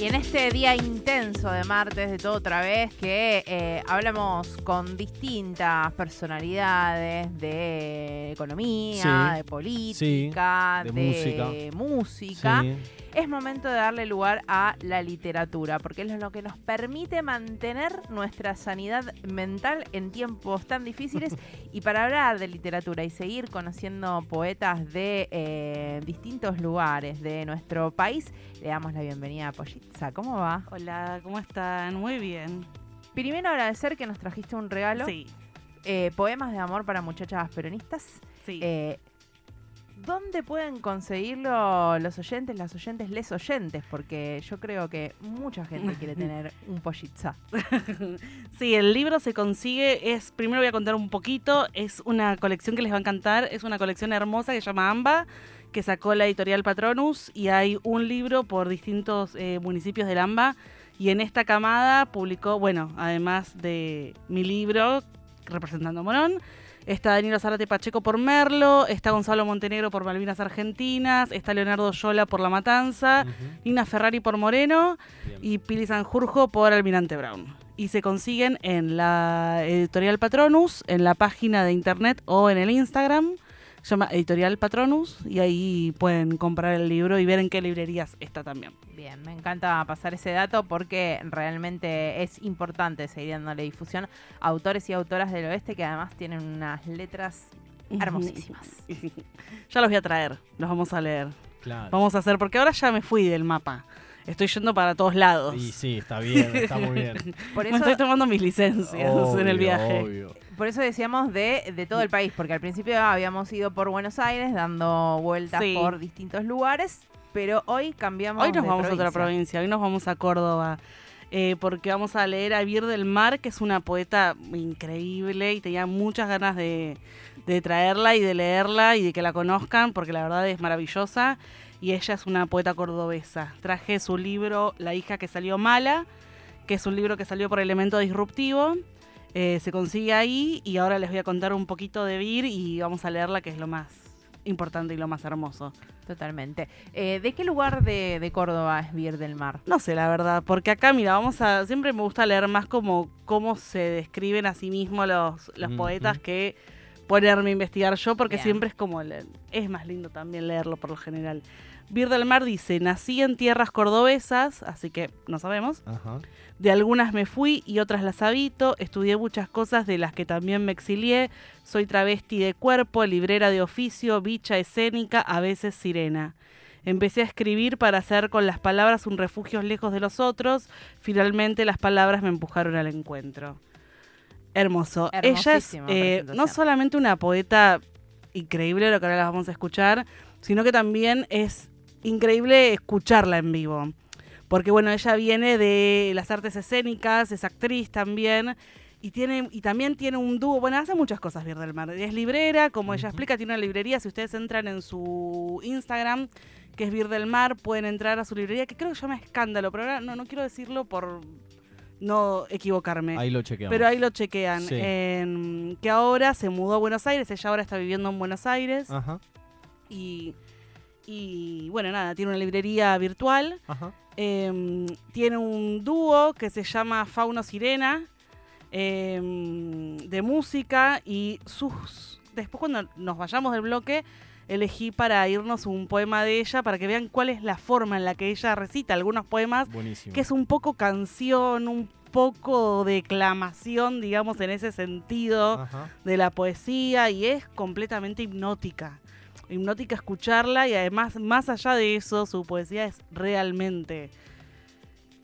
Y en este día intenso de martes de todo otra vez que eh, hablamos con distintas personalidades de economía, Sí, de política, sí, de, de música, Sí. Es momento de darle lugar a la literatura, porque es lo que nos permite mantener nuestra sanidad mental en tiempos tan difíciles. y para hablar de literatura y seguir conociendo poetas de eh, distintos lugares de nuestro país, le damos la bienvenida a Pollitza. ¿Cómo va? Hola, ¿cómo están? Muy bien. Primero agradecer que nos trajiste un regalo. Sí, Eh, poemas de amor para muchachas peronistas. sí. Eh, ¿Dónde pueden conseguirlo los oyentes, las oyentes, les oyentes? Porque yo creo que mucha gente quiere tener un pollitza. sí, el libro se consigue, es, primero voy a contar un poquito, es una colección que les va a encantar, es una colección hermosa que se llama AMBA, que sacó la editorial Patronus, y hay un libro por distintos eh, municipios del AMBA, y en esta camada publicó, bueno, además de mi libro, representando a Morón, Está Danilo Zárate Pacheco por Merlo, está Gonzalo Montenegro por Malvinas Argentinas, está Leonardo Yola por La Matanza, Ujú. Nina Ferrari por Moreno Bien. y Pili Sanjurjo por Almirante Brown. Y se consiguen en la editorial Patronus, en la página de internet o en el Instagram. Se llama Editorial Patronus y ahí pueden comprar el libro y ver en qué librerías está también. Bien, me encanta pasar ese dato porque realmente es importante seguir dándole difusión a autores y autoras del oeste que además tienen unas letras hermosísimas. ya los voy a traer, los vamos a leer. Claro. Vamos a hacer, porque ahora ya me fui del mapa. Estoy yendo para todos lados. Y sí, está bien, está muy bien. Por Me eso, estoy tomando mis licencias en el viaje. obvio. Por eso decíamos de, de todo el país, porque al principio habíamos ido por Buenos Aires dando vueltas Sí. por distintos lugares, pero hoy cambiamos Hoy nos de vamos a otra provincia. provincia, hoy nos vamos a Córdoba, eh, porque vamos a leer a Vir del Mar, que es una poeta increíble y tenía muchas ganas de, de traerla y de leerla y de que la conozcan, porque la verdad es maravillosa. Y ella es una poeta cordobesa. Traje su libro La hija que salió mala, que es un libro que salió por Elemento Disruptivo. Eh, se consigue ahí y ahora les voy a contar un poquito de Vir y vamos a leerla, que es lo más importante y lo más hermoso. Totalmente. Eh, ¿De qué lugar de, de Córdoba es Vier del Mar? No sé, la verdad, porque acá, mira, vamos a. Siempre me gusta leer más como cómo se describen a sí mismos los, los poetas que ponerme a investigar yo, porque Bien. siempre es como. Es más lindo también leerlo por lo general. Vir del Mar dice: Nací en tierras cordobesas, así que no sabemos. Ajá. De algunas me fui y otras las habito. Estudié muchas cosas de las que también me exilié. Soy travesti de cuerpo, librera de oficio, bicha escénica, a veces sirena. Empecé a escribir para hacer con las palabras un refugio lejos de los otros. Finalmente las palabras me empujaron al encuentro. Hermoso. Ella es eh, no solamente una poeta increíble, lo que ahora la vamos a escuchar, sino que también es increíble escucharla en vivo. Porque bueno, ella viene de las artes escénicas, es actriz también. Y, tiene, y también tiene un dúo, bueno, hace muchas cosas Vir del Mar. Es librera, como ella explica, tiene una librería. Si ustedes entran en su Instagram, que es Vir del Mar, pueden entrar a su librería, que creo que se llama Escándalo, pero ahora no, no quiero decirlo por no equivocarme. Ahí lo chequeamos. Pero ahí lo chequean. Sí. Que ahora se mudó a Buenos Aires, ella ahora está viviendo en Buenos Aires. Ajá, Y, y bueno, nada, tiene una librería virtual. ajá. Em, tiene un dúo que se llama Fauno Sirena em, de música y sus después cuando nos vayamos del bloque elegí para irnos un poema de ella para que vean cuál es la forma en la que ella recita algunos poemas Buenísimo. que es un poco canción, un poco declamación, digamos, en ese sentido Ajá. de la poesía y es completamente hipnótica. Hipnótica escucharla y además, más allá de eso, su poesía es realmente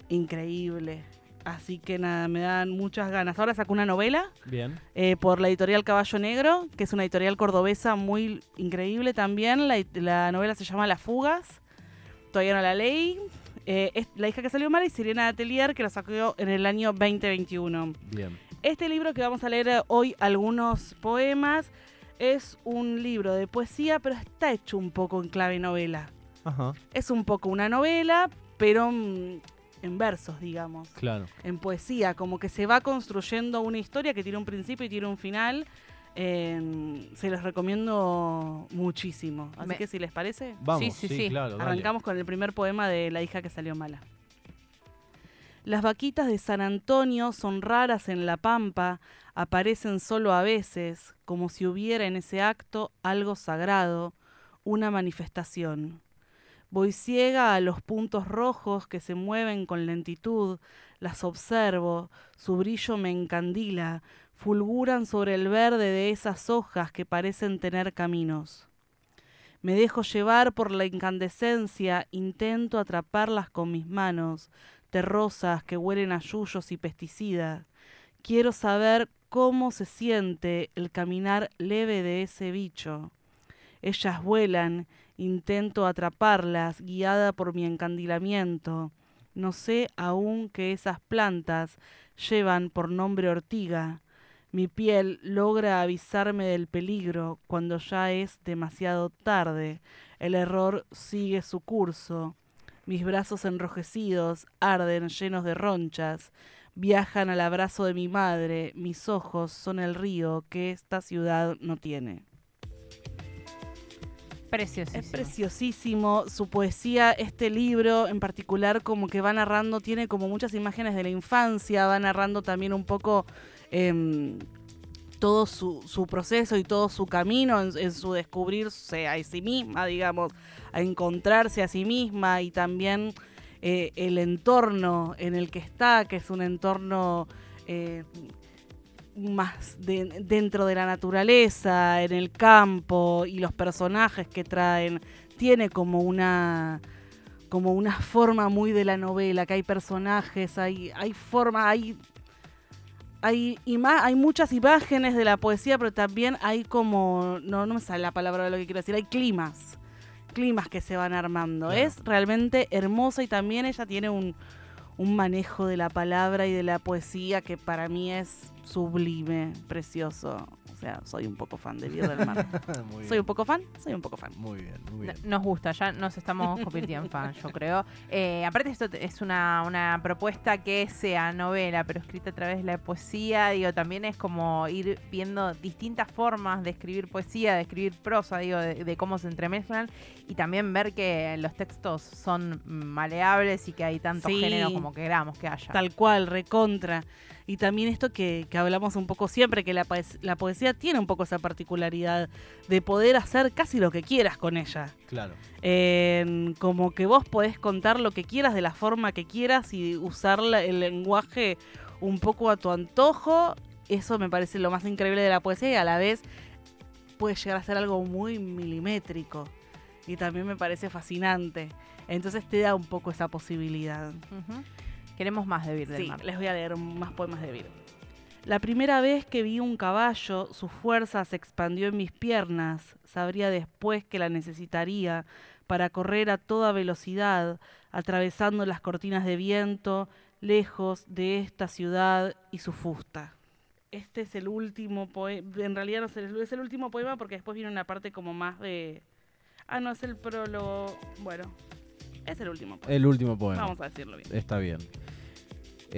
increíble. Así que nada, me dan muchas ganas. Ahora sacó una novela Bien. eh, por la editorial Caballo Negro, que es una editorial cordobesa muy increíble también. La, la novela se llama Las Fugas. Todavía no la leí. Eh, es La hija que salió mal y Sirena de Atelier, que la sacó en el año 2021. Bien. Este libro que vamos a leer hoy, algunos poemas, es un libro de poesía, pero está hecho un poco en clave novela. Ajá. Es un poco una novela, pero mm, en versos, digamos, Claro. en poesía, como que se va construyendo una historia que tiene un principio y tiene un final. Eh, se los recomiendo muchísimo. Así Me- que si les parece, Vamos, Sí, sí, sí, sí. claro. dale. arrancamos con el primer poema de La hija que salió mala. Las vaquitas de San Antonio son raras en la pampa, aparecen solo a veces, como si hubiera en ese acto algo sagrado, una manifestación. Voy ciega a los puntos rojos que se mueven con lentitud, las observo, su brillo me encandila, fulguran sobre el verde de esas hojas que parecen tener caminos. Me dejo llevar por la incandescencia, intento atraparlas con mis manos, terrosas que huelen a yuyos y pesticida. Quiero saber cómo se siente el caminar leve de ese bicho. Ellas vuelan, intento atraparlas, guiada por mi encandilamiento. No sé aún que esas plantas llevan por nombre ortiga. Mi piel logra avisarme del peligro cuando ya es demasiado tarde. El error sigue su curso. Mis brazos enrojecidos arden llenos de ronchas. Viajan al abrazo de mi madre. Mis ojos son el río que esta ciudad no tiene. Preciosísimo. Es preciosísimo su poesía, este libro en particular como que va narrando, tiene como muchas imágenes de la infancia, va narrando también un poco em, todo su, proceso y todo su camino en, su descubrirse a sí misma, digamos, a encontrarse a sí misma y también eh, el entorno en el que está, que es un entorno eh, más de- dentro de la naturaleza, en el campo y los personajes que traen, tiene como una como una forma muy de la novela, que hay personajes, hay, hay formas, hay hay, hay muchas imágenes de la poesía, pero también hay como, no, no me sale la palabra de lo que quiero decir, hay climas, climas que se van armando. Claro. Es realmente hermosa y también ella tiene un, un manejo de la palabra y de la poesía que para mí es sublime, precioso. Sea, soy un poco fan de Vir del Mar. muy bien. ¿Soy un poco fan? Soy un poco fan. Muy bien, muy No- bien. Nos gusta, ya nos estamos convirtiendo en fans, yo creo. Eh, aparte, esto es una, una propuesta que sea novela, pero escrita a través de la poesía. Digo, también es como ir viendo distintas formas de escribir poesía, de escribir prosa, digo, de, de cómo se entremezclan. Y también ver que los textos son maleables y que hay tantos Sí. géneros como queramos que haya. Tal cual, recontra. Y también esto que, que hablamos un poco siempre, que la, poes- la poesía tiene un poco esa particularidad de poder hacer casi lo que quieras con ella. Claro. En- como que vos podés contar lo que quieras de la forma que quieras y usar el lenguaje un poco a tu antojo. Eso me parece lo más increíble de la poesía y a la vez puede llegar a ser algo muy milimétrico. Y también me parece fascinante. Entonces te da un poco esa posibilidad. Queremos más de Vir del Sí, Mar. les voy a leer más poemas de Vir. La primera vez que vi un caballo, su fuerza se expandió en mis piernas. Sabría después que la necesitaría para correr a toda velocidad, atravesando las cortinas de viento, lejos de esta ciudad y su fusta. Este es el último poema, en realidad no es el, es el último poema porque después viene una parte como más de... Ah, no, es el prólogo. Bueno, es el último poema. El último poema. Vamos a decirlo bien. Está bien.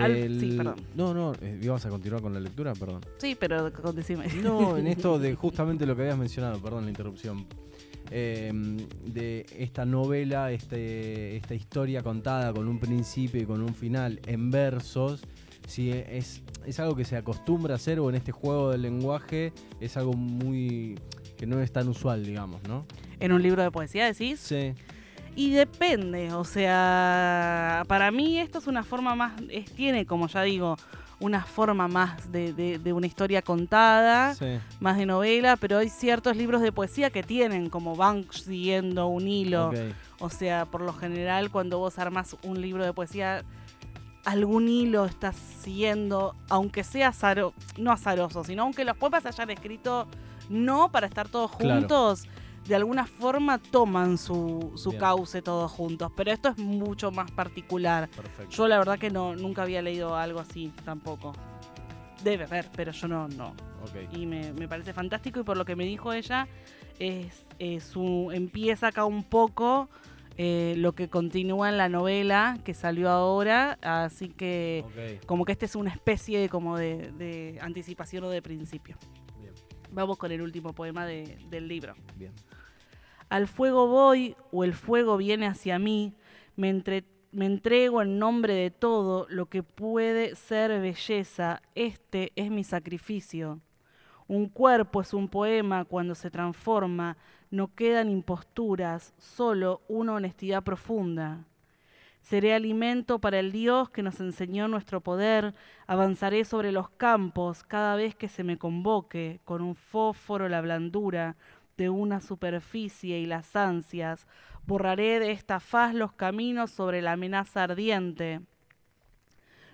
Al- sí, perdón. No, no, eh, ¿ibas a continuar con la lectura? Perdón. Sí, pero decime. No, en esto de justamente lo que habías mencionado, perdón la interrupción. eh, de esta novela, este, esta historia contada con un principio y con un final en versos, si es, es algo que se acostumbra a hacer o en este juego del lenguaje es algo muy que no es tan usual, digamos, ¿no? En un libro de poesía decís. Sí, Y depende, o sea, para mí esto es una forma más, es, tiene como ya digo, una forma más de, de- de una historia contada, sí, más de novela, pero hay ciertos libros de poesía que tienen como van siguiendo un hilo. O sea, por lo general cuando vos armas un libro de poesía, algún hilo estás siguiendo, aunque sea azaro, no azaroso, sino aunque los poemas hayan escrito no para estar todos Claro. De alguna forma toman su, su Bien. cauce todos juntos. Pero esto es mucho más particular. perfecto. Yo la verdad que no, nunca había leído algo así tampoco. Debe haber, pero yo no, no y me, me parece fantástico y por lo que me dijo ella es, es su empieza acá un poco eh, lo que continúa en la novela que salió ahora así que como que este es una especie de como de, de anticipación o de principio bien, vamos con el último poema de- del libro bien. Al fuego voy o el fuego viene hacia mí me, me entrego en nombre de todo lo que puede ser belleza. Este es mi sacrificio. Un cuerpo es un poema cuando se transforma, no quedan imposturas, solo una honestidad profunda. Seré alimento para el Dios que nos enseñó nuestro poder, avanzaré sobre los campos cada vez que se me convoque, con un fósforo la blandura de una superficie y las ansias, borraré de esta faz los caminos sobre la amenaza ardiente.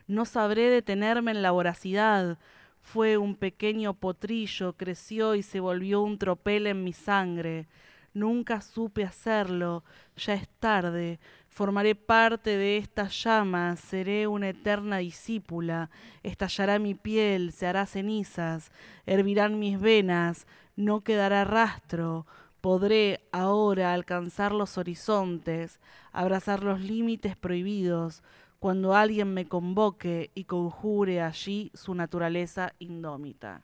No sabré detenerme en la voracidad, fue un pequeño potrillo, creció y se volvió un tropel en mi sangre. Nunca supe hacerlo, ya es tarde. Formaré parte de esta llama, seré una eterna discípula. Estallará mi piel, se hará cenizas, hervirán mis venas, no quedará rastro. Podré ahora alcanzar los horizontes, abrazar los límites prohibidos, cuando alguien me convoque y conjure allí su naturaleza indómita.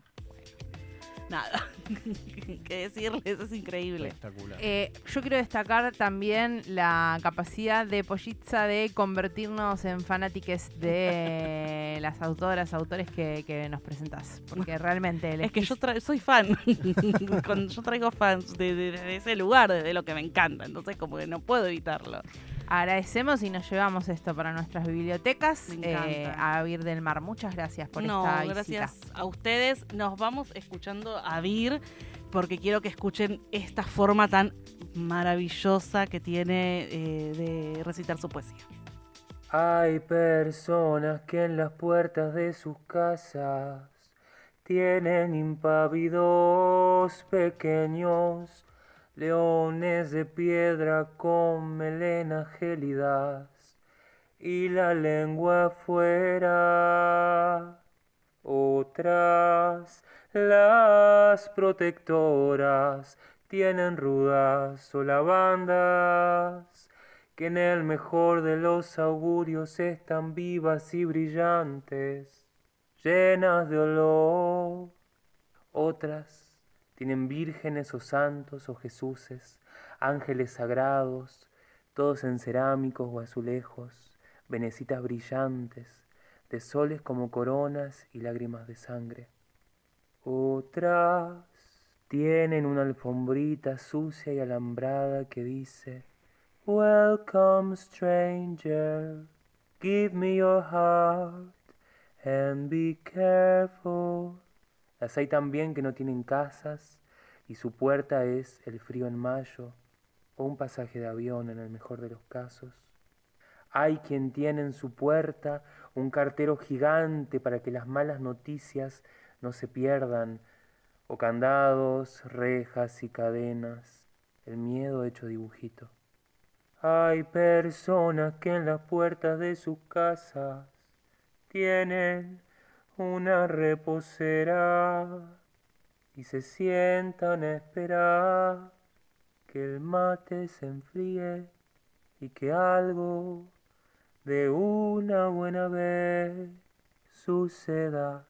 Nada, que decirles, es increíble. Espectacular. Eh, yo quiero destacar también la capacidad de Pollitza de convertirnos en fanátiques de las autoras, autores que, que nos presentás. Porque realmente... el Es que yo soy fan. Cuando yo traigo fans de, de- de ese lugar, de lo que me encanta. Entonces, como que no puedo evitarlo. Agradecemos y nos llevamos esto para nuestras bibliotecas. Eh, a Vir del Mar. Muchas gracias por no, esta visita. gracias a ustedes. Nos vamos escuchando a Vir porque quiero que escuchen esta forma tan maravillosa que tiene eh, de recitar su poesía. Hay personas que en las puertas de sus casas tienen impávidos pequeños leones de piedra con melenas gélidas y la lengua afuera. Otras, las protectoras, tienen rudas o lavandas que en el mejor de los augurios están vivas y brillantes, llenas de olor. Otras tienen vírgenes o santos o Jesuses, ángeles sagrados, todos en cerámicos o azulejos, venecitas brillantes, de soles como coronas y lágrimas de sangre. Otras tienen una alfombrita sucia y alambrada que dice Welcome stranger, give me your heart and be careful. Las hay también que no tienen casas y su puerta es el frío en mayo o un pasaje de avión en el mejor de los casos. Hay quien tiene en su puerta un cartero gigante para que las malas noticias no se pierdan, o candados, rejas y cadenas, el miedo hecho dibujito. Hay personas que en las puertas de sus casas tienen una reposera y se sientan a esperar que el mate se enfríe y que algo de una buena vez suceda.